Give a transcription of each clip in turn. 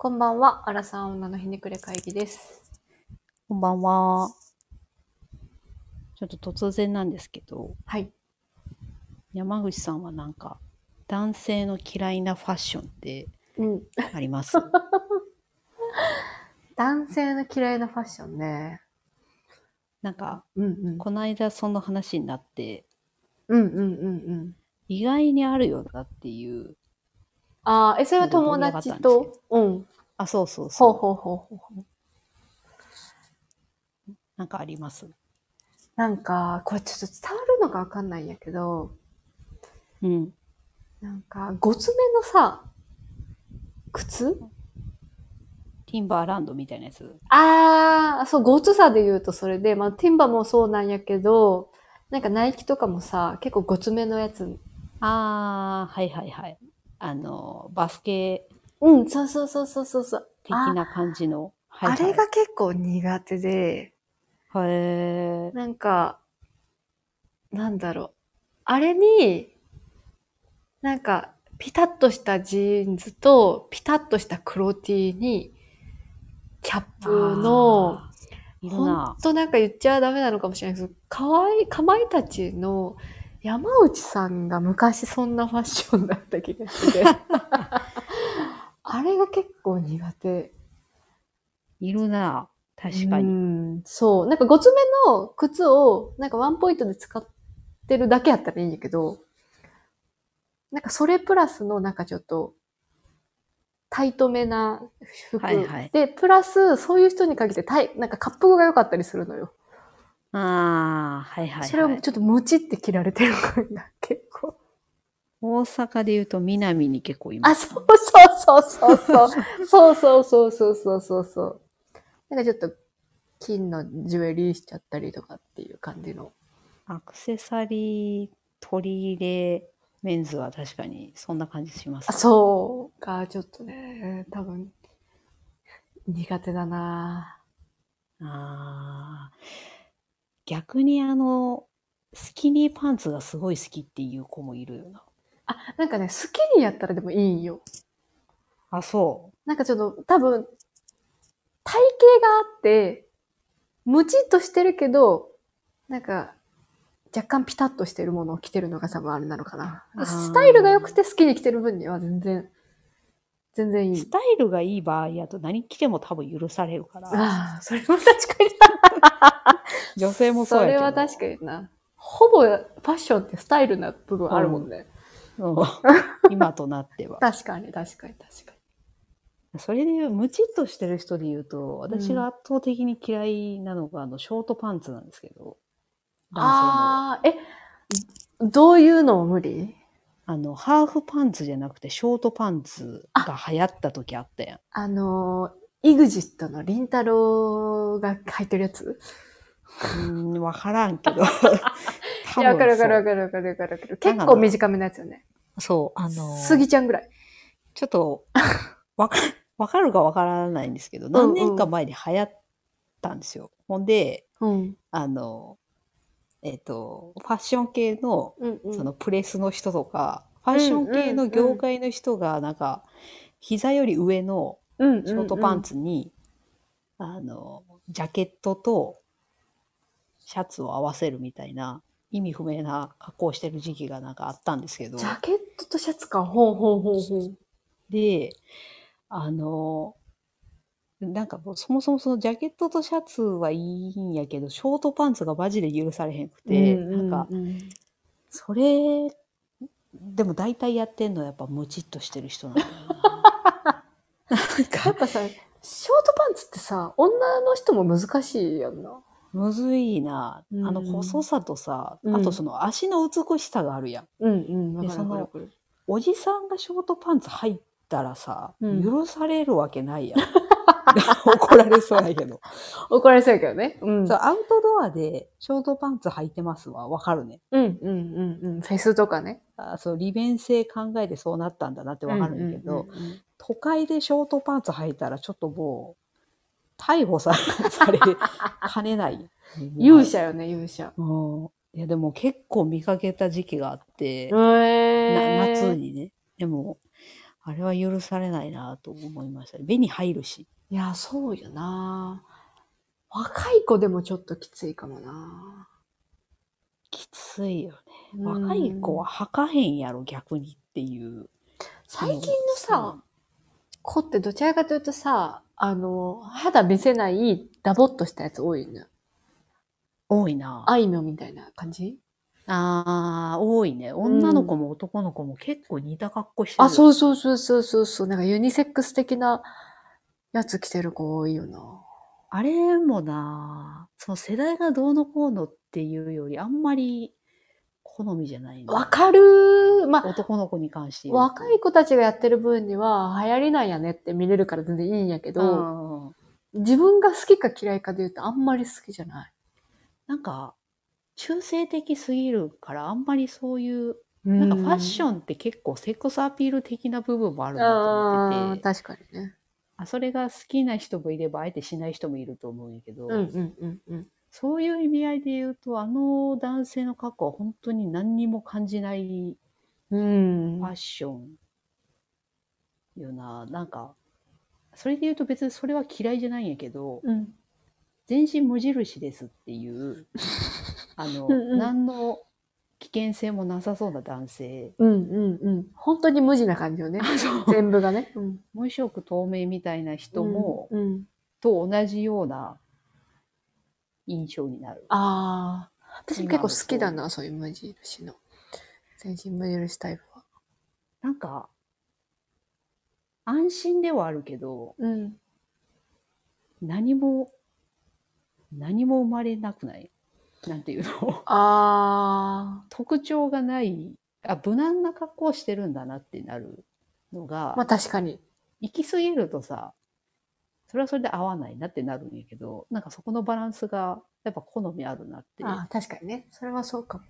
こんばんは、アラサー女のひねくれ会議です。こんばんは。ちょっと突然なんですけど、はい。山口さんはなんか、男性の嫌いなファッションってうん。あります？男性の嫌いなファッションね。なんか、うんうん。この間その話になって、うんうんうんうん。意外にあるよなっていう。ああ、え、それは友達と？うん。あ、そうそうそう。ほうほうほうほう。なんかあります？なんか、これちょっと伝わるのかわかんないんやけど、うん。なんか、ごつめのさ、靴？ティンバーランドみたいなやつ？ああ、そう、ごつさで言うとそれで、まあ、ティンバもそうなんやけど、なんかナイキとかもさ、結構ごつめのやつ。あー、はいはいはい。あの、バスケうん、そうそうそうそうそうそう。的な感じの。はいはいあれが結構苦手で、へー。なんか、なんだろう。あれに、なんか、ピタッとしたジーンズと、ピタッとした黒 T に、キャップの、ほんな。となんか言っちゃダメなのかもしれないけど、かわいい、かまいたちの山内さんが昔そんなファッションだった気がして。あれが結構苦手。いるな。確かうに。ん、そう。なんかごつめの靴を、なんかワンポイントで使ってるだけやったらいいんやけど、なんかそれプラスのなんかちょっと、タイトめな服。はいはいで、プラス、そういう人に限ってタイ、なんか滑覆が良かったりするのよ。ああ、はいはい、はい。それをちょっとムチって着られてる感が結構。大阪で言うと南に結構いあ、ます。そうそうそうそうそう。そうそうそうそうそうそうそう。なんかちょっと金のジュエリーしちゃったりとかっていう感じの。アクセサリー取り入れメンズは確かにそんな感じします。あ、そうか、ちょっとね、多分、苦手だなあー逆にあの、スキニーパンツがすごい好きっていう子もいるよな。あ、なんかね、スキニーやったらでもいいんよ。あ、そなんかちょっと、多分、体型があって、ムチっとしてるけど、なんか、若干ピタッとしてるものを着てるのが多分あれなのかな。スタイルが良くて好きに着てる分には全然、全然う。いいス。タイルがいい場合やと何着ても多分許されるから。ああ、それは確かに。女性もそうやけど。それは確かにな。ほぼファッションってスタイルな部分あるもんね。うん 今となっては。確かに、確かに、確かに。それでムチっとしてる人で言うと、私が圧倒的に嫌いなのが、あの、ショートパンツなんですけど、男性の。ああ、え、どういうの無理？あの、ハーフパンツじゃなくて、ショートパンツが流行った時あったやん。あの、イグジットのりんたろーが履いてるやつ？うーん、わからんけど。い多や、わかるわかるわそかるわかるわかるわかる。結構短めのやつよね。う。そう、あの、スギちゃんぐらい。ちょっと、わか、わかるかわからないんですけど、何年か前に流行ったんですよ。ほんで、うん。あの、えっ、と、ファッション系の、うんうん。そのプレスの人とか、ファッション系の業界の人が、なんか、膝より上のうんうんうん、ショートパンツに、あの、ジャケットとシャツを合わせるみたいな、意味不明な格好をしてる時期がなんかあったんですけどジ、ャケットとシャツか。ほうほうほうほう。で、あの、なんかもうそもそもそのジャケットとシャツはいいんやけど、ショートパンツがマジで許されへんくて、うんうんなんか、うんそれ、でも大体やってんのはやっぱムチっとしてる人なんだよな。なんやっか、ぱさ、ショートパンツってさ、女の人も難しいやんな。むずいな。うんあの細さとさ、うんあとその足の美しさがあるやん。うんうん。わかるでそのわかるわかるおじさんがショートパンツ履いたらさ、うん許されるわけないやん。怒られそうやけど。怒られそうやけどね。うん。そう、アウトドアでショートパンツ履いてますわ。わかるね。うんうんうんうん。フェスとかね。あそう、利便性考えてそうなったんだなってわかるんだけど、うんうんうんうん都会でショートパンツ履いたらちょっともう、逮捕さ されかねない。勇者よね、勇者。うん。いや、でも結構見かけた時期があって、えな夏にね。でも、あれは許されないなと思いました。目に入るし。いや、そうよな若い子でもちょっときついかもなきついよね。うん若い子は履かへんやろ、逆にっていう。最近のさ、子ってどちらかというとさ、あの、肌見せないダボっとしたやつ多いね。多いな。あいみょんみたいな感じ？ああ、多いね。女の子も男の子も結構似た格好してる。あ、そうそうそうそうそうそう。なんかユニセックス的なやつ着てる子多いよな。あれもな、その世代がどうのこうのっていうより、あんまり好みじゃないな。わかるまあ、男の子に関して言うと。若い子たちがやってる分には流行りなんやねって見れるから全然いいんやけど、うん自分が好きか嫌いかで言うとあんまり好きじゃない。なんか、中性的すぎるから、あんまりそういう、なんかファッションンって結構セックスアピール的な部分もあるなと思ってて、確かにね。あそれが好きな人もいれば、あえてしない人もいると思うんやけど、うんうんうんうん。そういう意味合いで言うと、あの男性の格好は本当に何にも感じないうんファッションよな。なんか、それで言うと別にそれは嫌いじゃないんやけど、うん。全身無印ですっていう、あの、うんうん何の危険性もなさそうな男性。うんうんうん。本当に無地な感じよね。全部がね。うん。無色透明みたいな人も、うんうんと同じような印象になる。ああ。私今結構好きだな、そういう無印の。全身無印タイプは。なんか、安心ではあるけど、うん。何も、何も生まれなくない？なんていうの？あ 特徴がない、あ、無難な格好をしてるんだなってなるのが、あ。まあ確かに。行き過ぎるとさ、それはそれで合わないなってなるんやけど、なんかそこのバランスがやっぱ好みあるなって。ああ、確かにね。それはそうかも。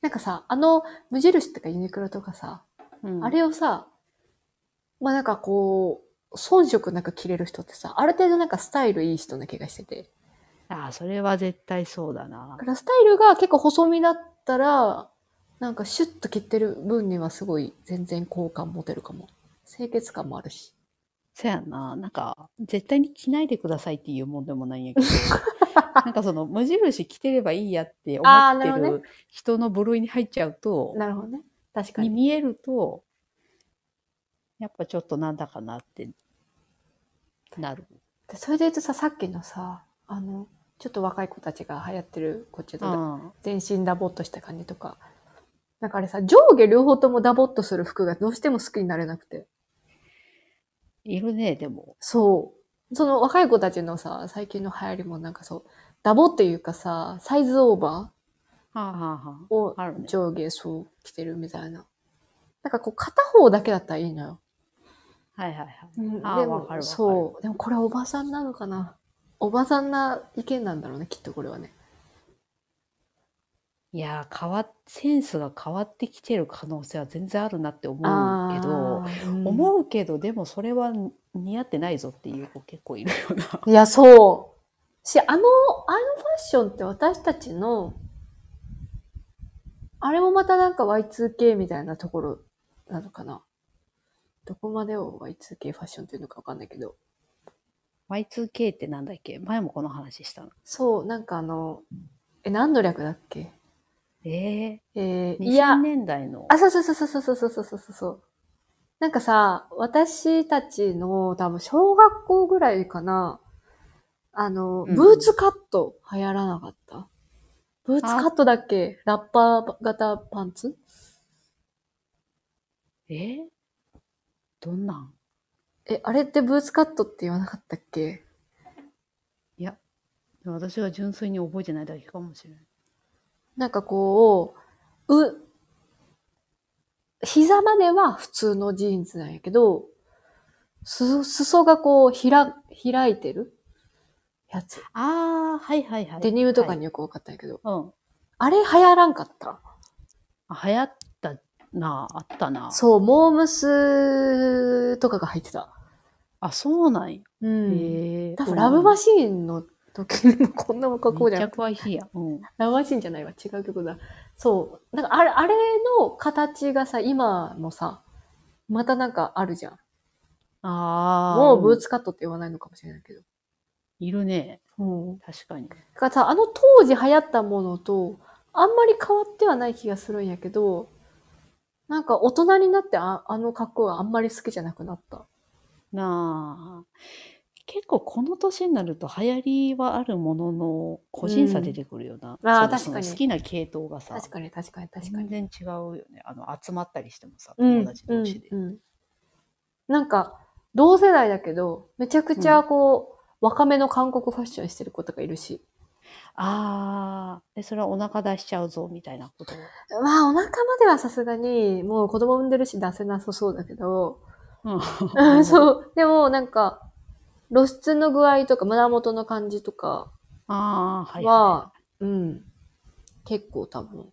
なんかさ、あの、無印とかユニクロとかさ、うんあれをさ、まあなんかこう、遜色なく着れる人ってさ、ある程度なんかスタイルいい人な気がしてて。ああ、それは絶対そうだなだか。らスタイルが結構細身だったら、なんかシュッと着てる分にはすごい全然好感持てるかも。清潔感もあるし。そやな。なんか、絶対に着ないでくださいっていうもんでもないんやけど、なんかその無印着てればいいやって思ってる人の部類に入っちゃうと、なるほどね。確かに。に見えると、やっぱちょっとなんだかなってなる。でそれで言うとさ、さっきのさ、あの、ちょっと若い子たちが流行ってる、こっちのうん全身ダボっとした感じとか。なんかあれさ、上下両方ともダボっとする服がどうしても好きになれなくて。いるね、でも。そう。その若い子たちのさ、最近の流行りもなんかそう、ダボっていうかさ、サイズオーバはあ、はあはーをあ、あるね。上下そう着てるみたいな。なんかこう片方だけだったらいいのよ。はいはいはい。うんでもわかるわかるそう。でもこれおばさんなのかなおばさんな意見なんだろうね、きっとこれはね。いやー、変わっ、センスが変わってきてる可能性は全然あるなって思うけど、ー思うけど、でもそれは似合ってないぞっていう子結構いるよな。いや、そう。し、あの、あのファッションって私たちの、あれもまたなんか Y2K みたいなところなのかな。どこまでを Y2K ファッションっていうのかわかんないけど。Y2K ってなんだっけ？前もこの話したの。そう、なんかあの、え、何の略だっけ？ええー、ー、いや2000、年代の。あ、そうそうそうそうそうそうそうそう。なんかさ、私たちの多分小学校ぐらいかな。あの、うんブーツカット流行らなかった？ブーツカットだっけ？ラッパー型パンツ？え？ーどんなん？え、あれってブーツカットって言わなかったっけ？いや、私が純粋に覚えてないだけかもしれない。なんかこう、う、膝までは普通のジーンズなんやけど、す、裾がこう、ひら、開いてるやつ。ああ、はいはいはい。デニムとかはいによくわかったんやけど、うん。あれ流行らんかった？あ流行ったなあ、あったな。そう、モームスとかが入ってた。あ、そうなんや。うん。へえ。多分ラブマシシーンの時にもこんな格好じゃんめっちゃ。詳しいやん。うん。ラブマシーンじゃないわ。違う曲だ。そう。なんかあれ、あれの形がさ、今もさ、またなんかあるじゃん。ああ。もうブーツカットって言わないのかもしれないけど。いるね。うん。確かに。だからさ、あの当時流行ったものと、あんまり変わってはない気がするんやけど、なんか大人になってああの格好はあんまり好きじゃなくなった。なあ。結構この年になると流行りはあるものの個人差出てくるよな。うんあーそう確かに好きな系統がさ、確かに確かに確かに。全然違うよね。あの、集まったりしてもさ、うん友達同士で。うんうんなんか、同世代だけど、めちゃくちゃこう、若めの韓国ファッションしてる子とかいるし。ああ、え、それはお腹出しちゃうぞ、みたいなこと。まあ、お腹まではさすがに、もう子供産んでるし出せなさそうだけど、うんそう。でも、なんか、露出の具合とか胸元の感じとかああ、はい、は、はうん。結構多分。い。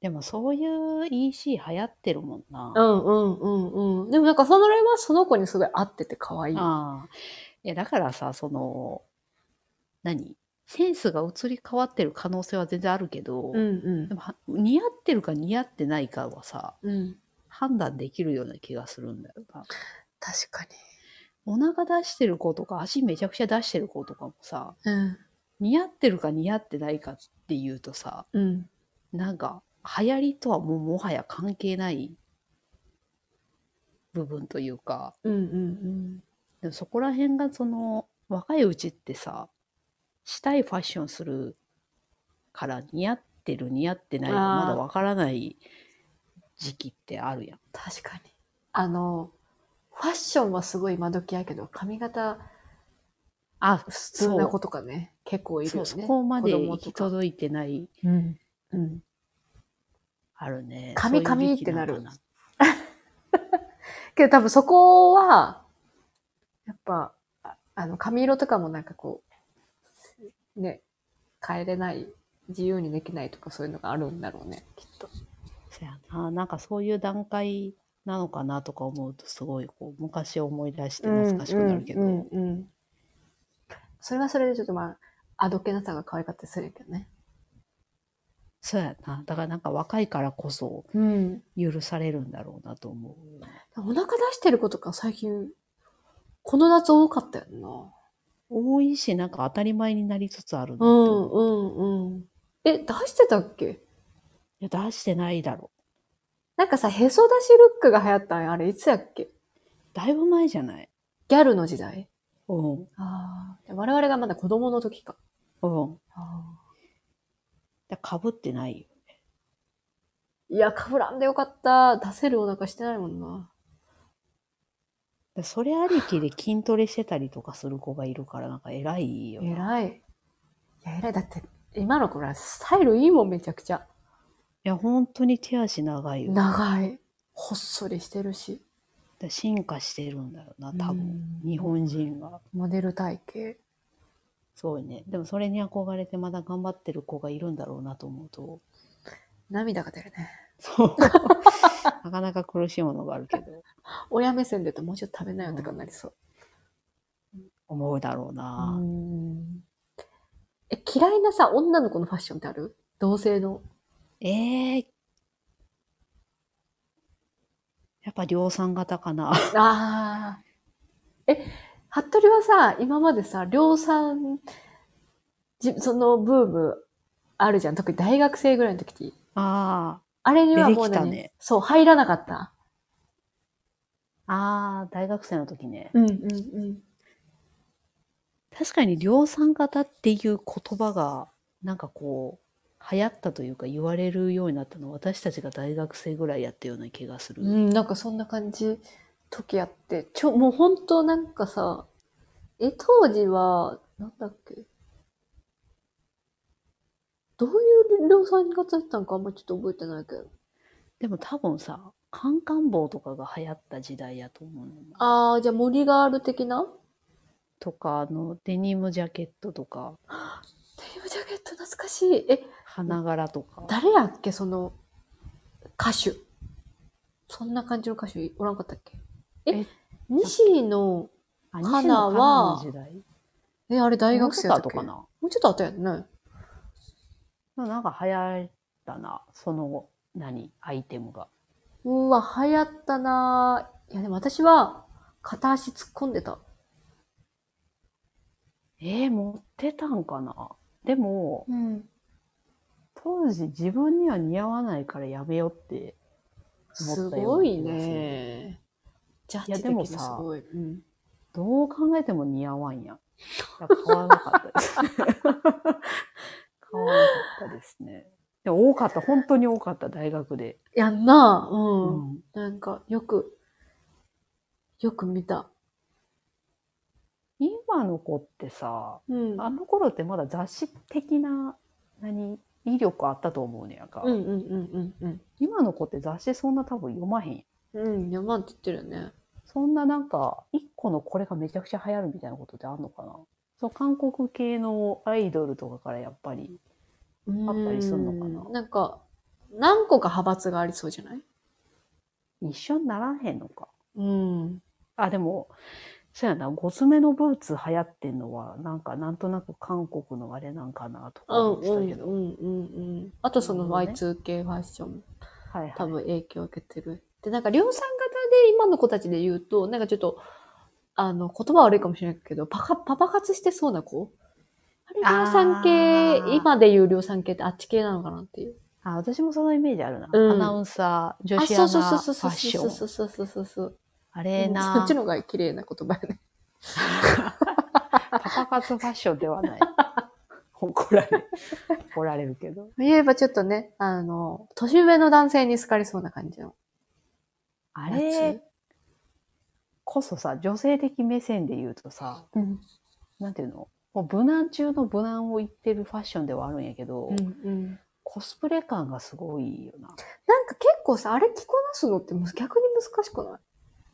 でもそういう EC 流行ってるもんな。うんうんうんうん。でもなんかそのれはその子にすごい合ってて可愛い。ああ。いや、だからさ、その、何？センスが移り変わってる可能性は全然あるけど、うんうんで。もは似合ってるか似合ってないかはさ、うん。判断できるような気がするんだよな。確かお腹出してる子とか足めちゃくちゃ出してる子とかもさ、に。うん。似合ってるか似合ってないかっていうとさ、うん。なんか流行りとはもうもはや関係ない部分というか、うんうんでもそこら辺がその若いうちってさ、したいファッションするから似合ってる似合ってないがまだわからない時期ってあるやん。確かに。あの、ファッションはすごい今時やけど、髪型あ、普通な子とかね、結構いるよね。そこまで子行き届いてない、うん。うん。あるね。髪髪ってなる けど多分そこは、やっぱ、ああの、髪色とかもなんかこう、ね、変えれない、自由にできないとかそういうのがあるんだろうね、きっと。そやな。なんかそういう段階なのかなとか思うと、すごいこう昔を思い出して懐かしくなるけど。うんうんうんうんそれはそれでちょっとまあ、あどけなさが可愛かったりするけどね。そうやな。だからなんか若いからこそうん。許されるんだろうなと思う。お腹出してる子とか最近、この夏多かったよな。多いし、なんか当たり前になりつつあるなうんうんうん。え、出してたっけ？いや出してないだろなんかさ、へそ出しルックが流行ったんあれいつやっけ？う。だいぶ前じゃない？ギャルの時代？うん。ああ。我々がまだ子供の時か。うん。あだかぶってないよ。いや、かぶらんでよかった。出せるお腹してないもんな。でそれありきで筋トレしてたりとかする子がいるから、なんか偉いよな。偉い。いや、偉い。だって、今の子らスタイルいいもん、めちゃくちゃ。いや、本当に手足長いよ。長い。ほっそりしてるし。だ進化してるんだよな、多分。うん日本人が。モデル体型。そうね。でもそれに憧れてまだ頑張ってる子がいるんだろうなと思うと、涙が出るね。そう。なかなか苦しいものがあるけど、親目線で言うともうちょっと食べなよとかなりそう。思うだろうな。うんえ、嫌いなさ、女の子のファッションってある？同性の。ええやっぱ量産型かな。ああ。え、服部はさ、今までさ、量産、じそのブームあるじゃん。特に大学生ぐらいの時。ああれにはもう何、出てきたねそう、入らなかった。あ、ああ、大学生の時ね。うんうんうん。確かに量産型っていう言葉が、なんかこう、流行ったというか言われるようになったのは私たちが大学生ぐらいやったような気がする。うん、なんかそんな感じ、時あって。ちょ、もう本当なんかさ、え、当時は、なんだっけ？どういう量産型だったのかあんまちょっと覚えてないけど。でも多分さ、カンカン帽とかが流行った時代やと思うのよ。あー、じゃあ森ガール的な？とか、あの、デニムジャケットとか、デニムジャケット懐かしい。え、花柄とか。誰やっけその、歌手。そんな感じの歌手おらんかったっけ？ええ、西野、あ花はえ、あれ大学生だっけ？もうちょっと後かなもうちょっと後やんね。なんか流行ったな、その、何、アイテムが。うわ、流行ったなぁ。いや、でも私は、片足突っ込んでた。えー、持ってたんかな？でも、うん。当時自分には似合わないからやめようって思すったようごいな気がするね。ジャッジいやでもさすごい。うん。どう考えても似合わんやん。いや買わなかったです。買わなかったですね。でも多かった、本当に多かった、大学で。やんなぁ。ううん。ん。なんか、よく、よく見た。今の子ってさ、うん。あの頃ってまだ雑誌的な、何、威力あったと思うねやんか。うんうんうんうんうん。今の子って雑誌そんな多分読まへんやん。うん、山って言ってるよね。そんななんか、一個のこれがめちゃくちゃ流行るみたいなことってあんのかな？そう、韓国系のアイドルとかからやっぱり、あったりすんのかな？なんか、何個か派閥がありそうじゃない？一緒にならへんのか。うん。あ、でも、そうやな、ごつめのブーツ流行ってんのは、なんかなんとなく韓国のあれなんかなとかうん思ってうんたけど。うんうんうん。あとそのなるほどね Y2K ファッションはいはい。多分影響を受けてる。で、なんか量産型で今の子たちで言うと、なんかちょっと、あの、言葉悪いかもしれないけど、パカ、パパ活してそうな子？量産系今で言う量産系ってあっち系なのかなっていう。あ、私もそのイメージあるな。うんアナウンサー、女あ、子アそうそうナファそうそうそうッション。そうそうそうそうそう。あれそなっちの方が綺麗な言葉よね。パパ活ファッションではない。怒られる。怒られるけど。言えばちょっとね、あの、年上の男性に好かれそうな感じの。あやれつこそさ、女性的目線で言うとさ、うん。なんていうの？もう無難中の無難を言ってるファッションではあるんやけど、うんうん。コスプレ感がすごいよな。なんか結構さ、あれ着こなすのってむ逆に難しくない？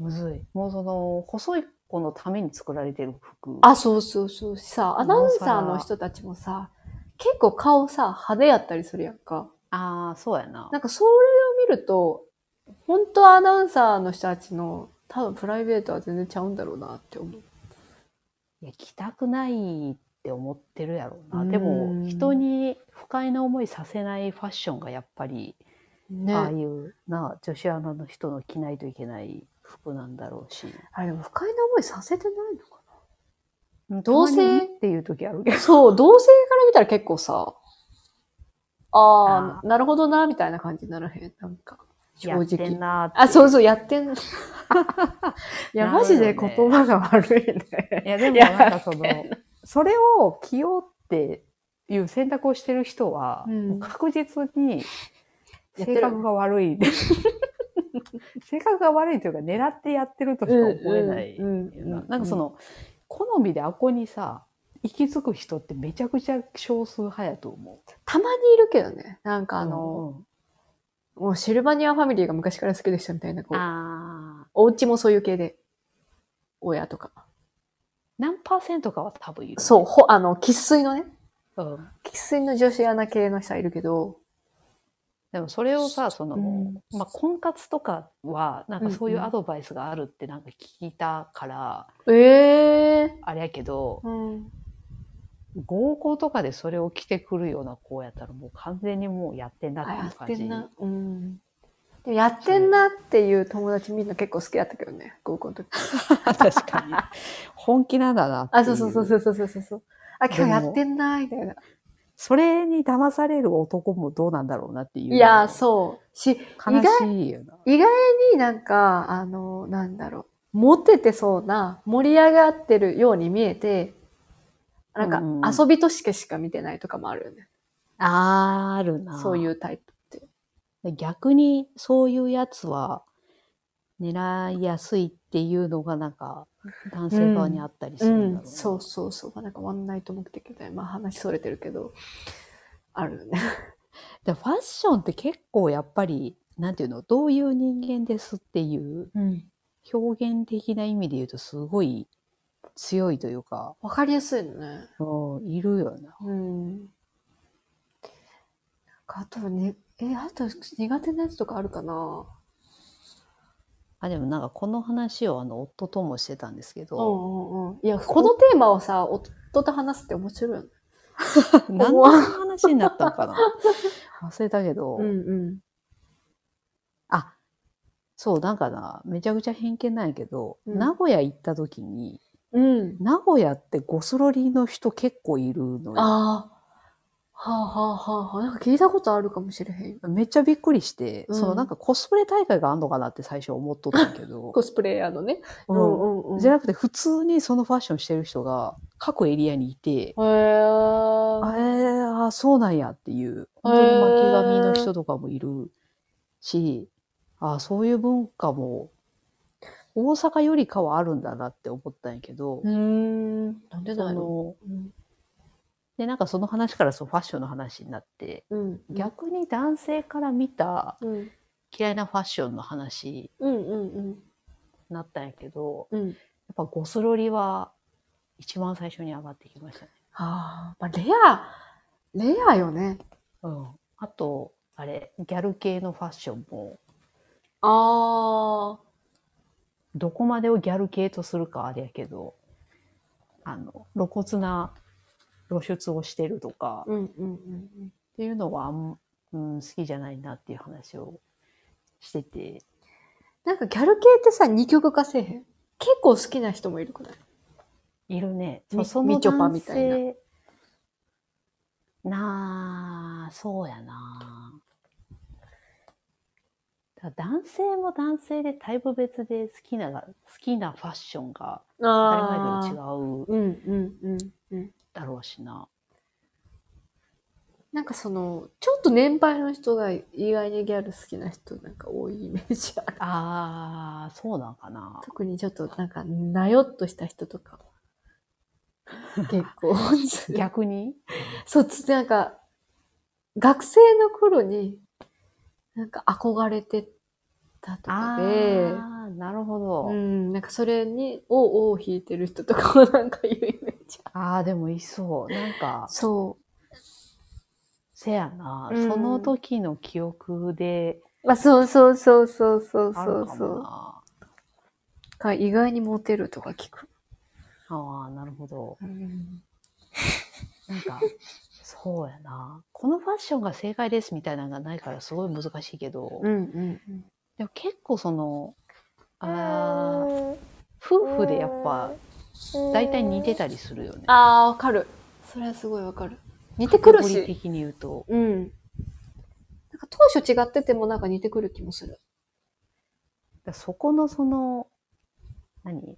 むずい。もうその、細い子のために作られてる服。あ、そうそうそう。さ、アナウンサーの人たちもさ、結構顔さ、派手やったりするやんか。ああ、そうやな。なんかそれを見ると、本当はアナウンサーの人たちの多分プライベートは全然ちゃうんだろうなって思う。いや、着たくないって思ってるやろうな。うんでも、人に不快な思いさせないファッションがやっぱり、ね。ああいうな、女子アナの人の着ないといけない服なんだろうし。あれでも不快な思いさせてないのか同同性性っていう時あるけど。なそう、同性から見たら結構さ、あああ、なるほどな、みたいな感じにならへん？なんか、正やってん直。なあ、そうそう、やってん。いや、マジで言葉が悪いね。いや、でもなんかその、それを着ようっていう選択をしてる人は、確実に性格が悪い。性格が悪いというか、狙ってやってるとしか思えないな。うんかその、好みであこにさ、行き着く人ってめちゃくちゃ少数派やと思たまにいるけどね。なんかう。あの、うんもうシルバニアファミリーが昔から好きでしたみたいな、こう、ああ、お家もそういう系で、親とか。何パーセントかは多分いる。そう、ほ、あの、喫水のね、うん。喫水の女子アナ系の人はいるけど、でもそれをさ、その、うんまあ、婚活とかは、なんかそういううんうんアドバイスがあるってなんか聞いたから、ええあれやけど、うん。合コンとかでそれを着てくるような子やったらもう完全にもうやってんなってう感じ。てんな。うん。でもやってんなっていう友達みんな結構好きだったけどね、合コンの時。確かに。本気なんだなっていあ、そうそうそうそうそうそうそう。あ、今日やってんなみたいな。それに騙される男もどうなんだろうなっていう。いや、そう。し、悲意外しいよな。意外になんか、あの、なんだろう、モテてそうな、盛り上がってるように見えて、なんか遊びとしてしか見てないとかもあるよね。あーあるな。そういうタイプって。で逆にそういうやつは狙いやすいっていうのがなんか男性側にあったりすうんるんだろう、なそうそうそう。なんかワンナイト目的で、まあ話それてるけど、あるよね。でファッションって結構やっぱりなんていうの？どういう人間ですっていううん。表現的な意味で言うとすごい強いというか、わかりやすいのね。うんいるよな。うん。なんかあとはね、え、あと苦手なやつとかあるかな？あでもなんかこの話をあの夫ともしてたんですけうんど、うんうん。いや、このテーマをさ、夫と話すって面白いよね。何の話になったのかな 忘れたけど、うんうん。あ、そう、なんかな、めちゃくちゃ偏見なんやけど、うん名古屋行った時に、うん。名古屋ってゴスロリの人結構いるのよ。ああ。はあはあはあはあ。なんか聞いたことあるかもしれへん。めっちゃびっくりして、うんそのなんかコスプレ大会があんのかなって最初思っとったけど、コスプレイヤーのね。ううんうん。じゃなくて普通にそのファッションしてる人が各エリアにいて、へーあえー、あそうなんやっていう、本当に巻き髪の人とかもいるし、あそういう文化も大阪よりかはあるんだなって思ったんやけどう、ーん。なんでそだろのう。うん。で、なんかその話からそうファッションの話になって、うん。逆に男性から見たうん。嫌いなファッションの話。になったんやけど、うん。やっぱゴスロリは一番最初に上がってきましたね。ああ、まあ、レア、レアよね。うん。あと、あれ、ギャル系のファッションも、ああ。どこまでをギャル系とするかあれやけど、あの、露骨な露出をしてるとか、っていうのはあん、うん、好きじゃないなっていう話をしてて、なんかギャル系ってさ、二極化せえへん？結構好きな人もいるくない？いるね。みそのみちょぱ男みたいな。性なあ、そうやな。男性も男性でタイプ別で好きなが、好きなファッションが当たり前でも違う。うんうんうんうん。だろうしな。なんかその、ちょっと年配の人が意外にギャル好きな人なんか多いイメージある。ああ、そうなんかな。特にちょっとなんか、なよっとした人とか。結構。逆に？そっちなんか、学生の頃に、なんか憧れてたとかで、ああ、なるほど。うん、なんかそれに、を、を引いてる人とかもなんかいうイメージある。ああ、でもいそう。なんか、そせやな、うんその時の記憶でう。あ、そうそうそうそうそうそうそう。か意外にモテるとか聞く。ああ、なるほど。うん、なんか、そうやな。このファッションが正解ですみたいなのがないからすごい難しいけど、うん、うん。でも結構その、あー夫婦でやっぱ大体似てたりするよね。あー、わかる。それはすごいわかる。似てくるし。的に言うと。うん。なんか当初違っててもなんか似てくる気もする。だそこのその、何？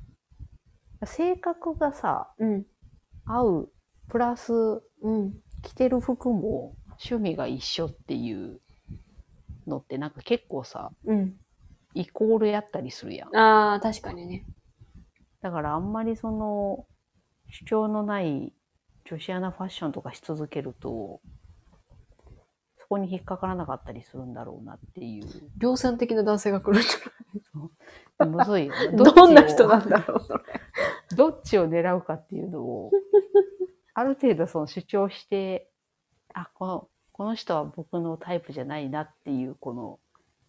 性格がさ、うん。合う、プラスうん。着てる服も趣味が一緒っていうのってなんか結構さ、うん。イコールやったりするやん。あー、確かにね。だからあんまりその主張のない女子アナファッションとかし続けると、そこに引っかからなかったりするんだろうなっていう。量産的な男性が来るんじむずいよね。ゃないどんな人なんだだろう、それ。どっちを狙うかっていうのを、ある程度その主張して、あ、この、この人は僕のタイプじゃないなっていう、この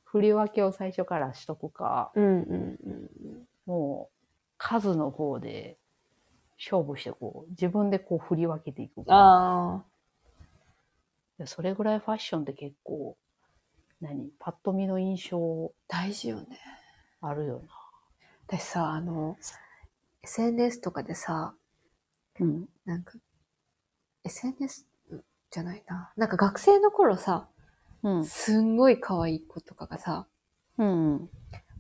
振り分けを最初からしとくか、うんうんうんもう数の方で勝負してこう、自分でこう振り分けていくうん。か。あでそれぐらいファッションって結構、何パッと見の印象ー、大事よね。あるよな。私さ、あの、SNS とかでさ、うん。なんか、SNS じゃないな。なんか学生の頃さ、うん。すんごい可愛い子とかがさ、うん。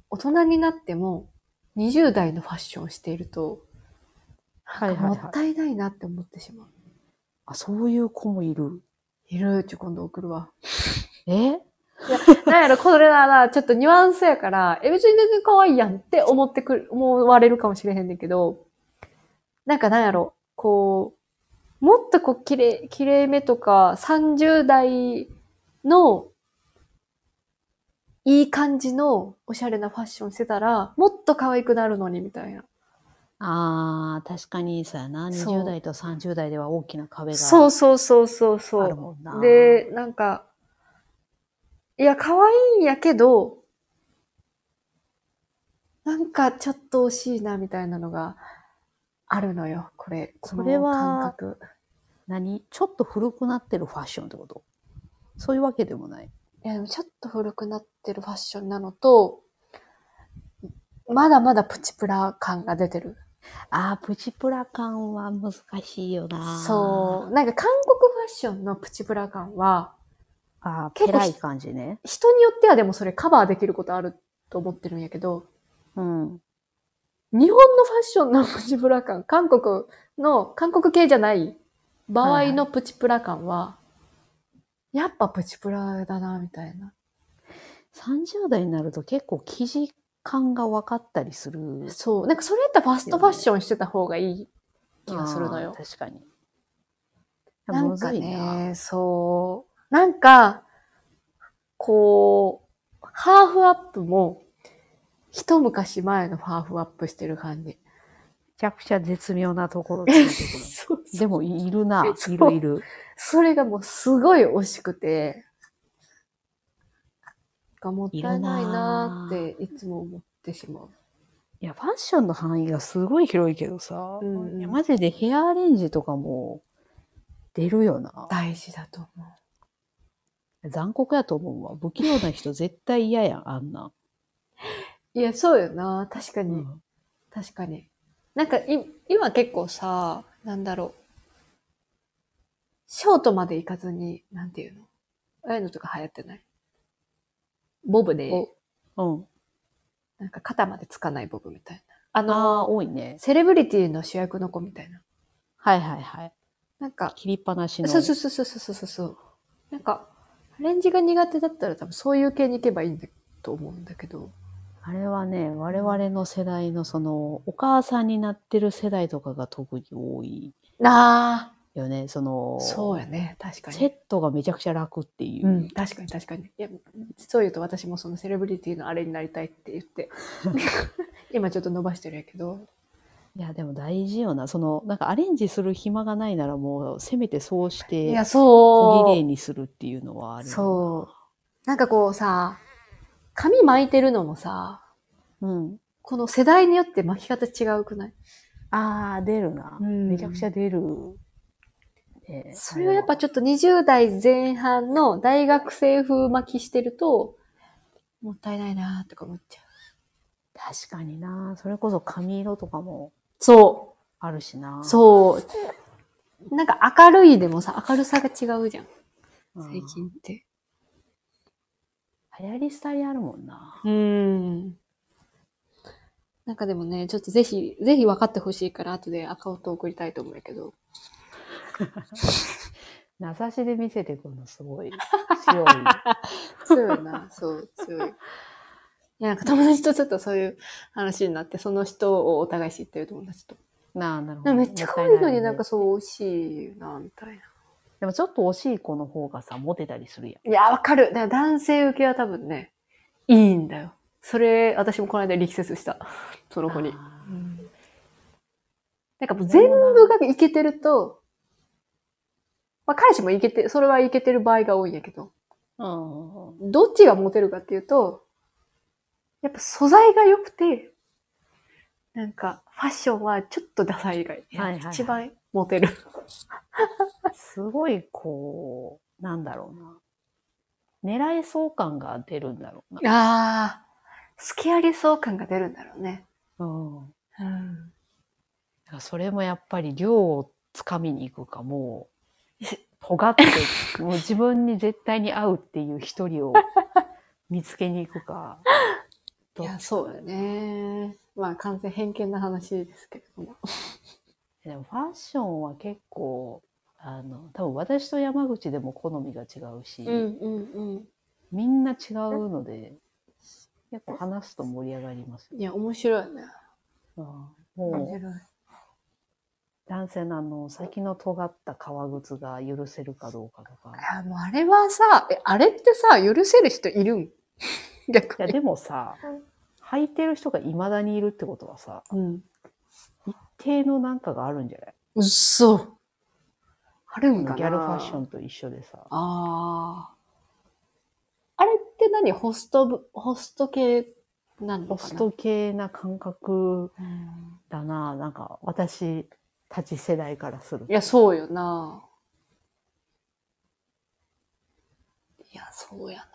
大人になっても20代のファッションをしていると、はいはいはいもったいないなって思ってしまう。あ、そういう子もいる。いるちょ、今度送るわ。え？なんやろ、これなら、ちょっとニュアンスやから、え、別に全然可愛いやんって思ってくる、思われるかもしれへんねんけど、なんかなんやろ、こう、もっとこう、綺麗、綺麗めとか、30代の、いい感じのおしゃれなファッションしてたら、もっと可愛くなるのに、みたいな。ああ、確かにそうやな。そう20代と30代では大きな壁がそうそうそうそうそあるう。もんな。で、なんか、いや、可愛いんやけど、なんかちょっと惜しいな、みたいなのがあるのよ、これ。このそれは感覚。何？ちょっと古くなってるファッションってこと？そういうわけでもない。いや、でもちょっと古くなってるファッションなのと、まだまだプチプラ感が出てる。ああ、プチプラ感は難しいよな。そう。なんか韓国ファッションのプチプラ感は、ああ、結構い感じね。人によってはでもそれカバーできることあると思ってるんやけど、うん。日本のファッションのプチプラ感、韓国の、韓国系じゃない場合のプチプラ感は、やっぱプチプラだな、みたいな。30代になると結構生地感が分かったりする。そう。なんかそれやったらファストファッションしてた方がいい気がするのよ確かに。なんかね、そう。なんか、こう、ハーフアップも、一昔前のハーフアップしてる感じ。めちゃくちゃ絶妙なところで。でもいるな。いるいる。それがもうすごい惜しくて、がもったいないなーっていつも思ってしまう。いや、ファッションの範囲がすごい広いけどさ、うんうんいやマジでヘアアレンジとかも出るよな。大事だと思う。残酷やと思うわ。不器用な人絶対嫌やん、あんなん。いや、そうよな。確かに。うん確かに。なんかい、今結構さ、なんだろう。ショートまで行かずに、なんていうの？ああいうのとか流行ってない？ボブで、うん。なんか肩までつかないボブみたいな。あああ、の、多いね。セレブリティの主役の子みたいな。はいはいはい。なんか、切りっぱなしの。そうそうそうそうそうそうそう。なんか、アレンジが苦手だったら多分そういう系に行けばいいんだと思うんだけど。あれはね、我々の世代のその、お母さんになってる世代とかが特に多いあよね。そのあ、、そうやね。確かセッに。トがめちゃくちゃ楽っていう。うん、確かに確かに。いや、実を言うと私もそのセレブリティのあれになりたいって言って、今ちょっと伸ばしてるんやけど。いや、でも大事よな。その、なんかアレンジする暇がないならもう、せめてそうしいてや、、小綺麗そにするっていうのはあう。る。そう。なんかこうさ、髪巻いてるのもさ、う。うん。この世代によって巻き方違うくない？ああ、出るな。うんめちゃくちゃ出る。ねそれはやっぱちょっと20代前半の大学生風巻きしてると、もったいないなとか思っちゃう。確かにな。それこそ髪色とかもそあるしな。う。そう。なんか明るいでもさ、明るさが違うじゃん最近って。流行り廃りあるもんな。うん。なんかでもね、ちょっとぜひ、ぜひ分かってほしいから、後でアカウント送りたいと思うんやけど。名指しで見せてくるのすごい 強い。強いな、そう、強い。いや、なんか友達とちょっとそういう話になって、その人をお互い知ってる友達と。なあ、なるほど。めっちゃ可愛いのになんかもそう、美味しいな、みたいな。でもちょっと惜しい子の方がさ、モテたりするやん。いや、わかる。だから男性受けは多分ね、いいんだよ。それ、私もこの間力説した。その子に。あなんかもう全部がいけてると、まあ彼氏もいけて、それはいけてる場合が多いんやけど、ーうんうんどっちがモテるかっていうと、やっぱ素材が良くて、なんかファッションはちょっとダサいが、はいはいはい一番モテる。すごい、こう、なんだろうな。狙えそう感が出るんだろうな。ああ、好きありそう感が出るんだろうね。うん。うん。それもやっぱり量をつかみに行くか、もう、尖って、もう自分に絶対に合うっていう一人を見つけに行くか。いや、そうだね。まあ完全偏見な話ですけれども。でもファッションは結構、あの、多分私と山口でも好みが違うし、うんうんみんな違うので、結構話すと盛り上がりますうん。いや、面白いね。よ。面もう、白い。男性のあの、先の尖った革靴が許せるかどうかとか。いや、もうあれはさ、え、あれってさ、許せる人いるん？逆いや、に。でもさ、履いてる人が未だにいるってことはさ、うん。一定のなんかがあるんじゃない？うっそ。あるんかなギャルファッションと一緒でさ。ああ。あれって何？ホスト部、ホスト系なのかな？ホスト系な感覚うんだな。なんか、私たち世代からすると。いや、そうよな。いや、そうやな。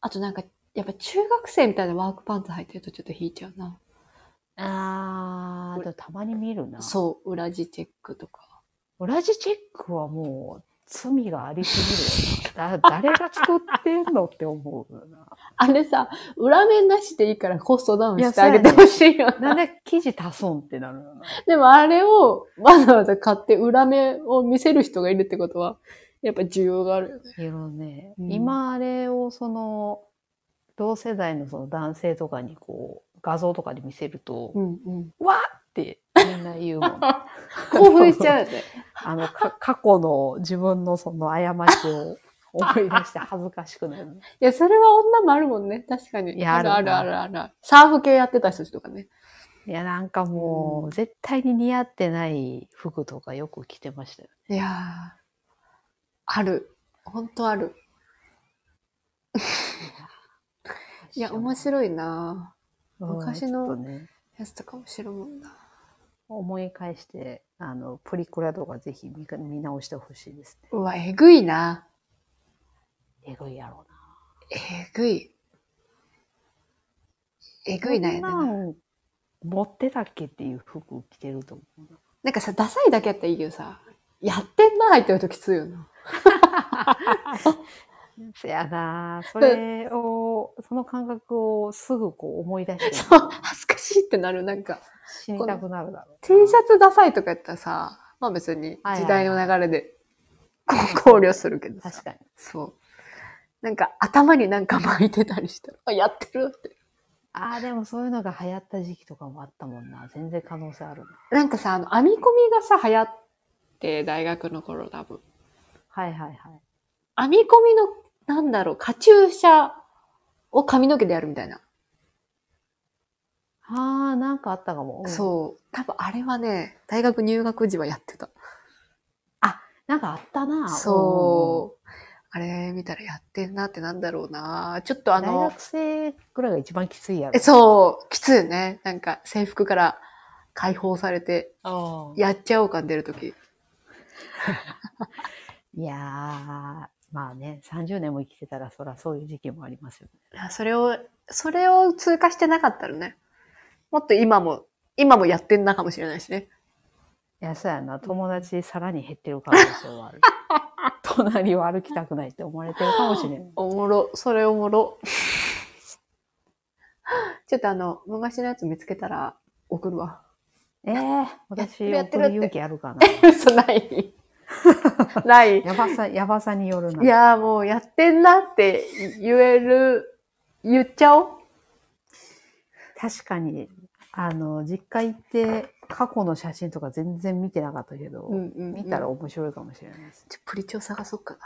あとなんか、やっぱ中学生みたいなワークパンツ履いてるとちょっと引いちゃうな。あー、たまに見るな。そう、裏地チェックとか。裏地チェックはもう罪がありすぎるよな。だ誰が作ってんのって思うよな。あれさ、裏面なしでいいからコストダウンしてあげてほしいよな。なんで生地足すんってなるよな。でもあれをわざわざ買って裏面を見せる人がいるってことは、やっぱ需要があるよね。いろね、うん今あれをその、同世代のその男性とかにこう、画像とかで見せると、うんうん。わーってみんな言うもん。興奮しちゃうよね。あの、か過去の自分のその過ちを思い出して恥ずかしくなる。いや、それは女もあるもんね。確かに。いやあるあるあるなある。サーフ系やってた人とかね。いや、なんかもう、うん絶対に似合ってない服とかよく着てましたよ。いやー、ある。ほんとある。いや、面白いな昔のやつとかも知るもんな。思い返して、あの、プリクラとかぜひ見か見直してほしいですね。うわ、えぐいな。えぐいやろうな。えぐい。えぐいなやなん持ってたっけっていう服着てると思うな。なんかさ、ダサいだけやったらいいけどさ、やってんな入ってるときついよな。そやなそれを、その感覚をすぐこう思い出して、そう、恥ずかしいってなる。なんか、死にたくなるだろう。T シャツダサいとかやったらさ、まあ別に時代の流れで考慮するけどさ。確かに。そう。なんか頭になんか巻いてたりしたら、あ、やってるって。ああ、でもそういうのが流行った時期とかもあったもんな。全然可能性あるな。なんかさ、あの、編み込みがさ、流行って、大学の頃多分。はいはいはい。編み込みの、なんだろう、カチューシャを髪の毛でやるみたいな。ああ、なんかあったかも。うんそう。多分あれはね、大学入学時はやってた。なんかあったな。そう。あれ見たらやってんなってなんだろうな。ちょっとあうん。大の学、生ぐらいが一番きついやろ。えそう、きついよね。なんか制服から解放されて、あやっちゃおう感出るとき。いやー、まあね、30年も生きてたらそらそういう時期もありますよね。それを、それを通過してなかったらね、もっと今も、今もやってんなかもしれないしね。いや、そうやな。友達さらに減ってる可能性はある。隣を歩きたくないって思われてるかもしれない。おもろ、それおもろ。ちょっとあの、昔のやつ見つけたら送るわ。ええ私、やってるやってる送る勇気あるかな。嘘ない。ない。やばさ、やばさによるな。いやーもうやってんなって言える、言っちゃおう。確かに、あの、実家行って過去の写真とか全然見てなかったけど、うんうんうん見たら面白いかもしれないです。ちょプリチョ探そうか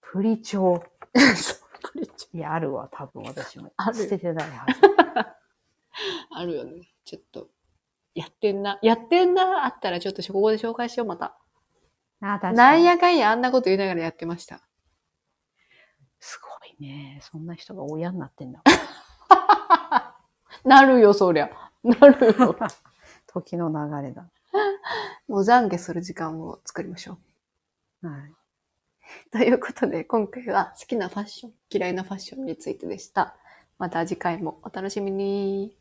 プリチョ。プリチョ。いや、あるわ、多分私も。ある捨ててないはず。あるよね。ちょっと、やってんな。やってんなあったらちょっとここで紹介しよう、また。あ、確かに。なんやかんやあんなこと言いながらやってました。すごいね。そんな人が親になってんだ。なるよ、そりゃ。なるよ。時の流れだ。もう懺悔する時間を作りましょう。はい。ということで、今回は好きなファッション、嫌いなファッションについてでした。また次回もお楽しみに。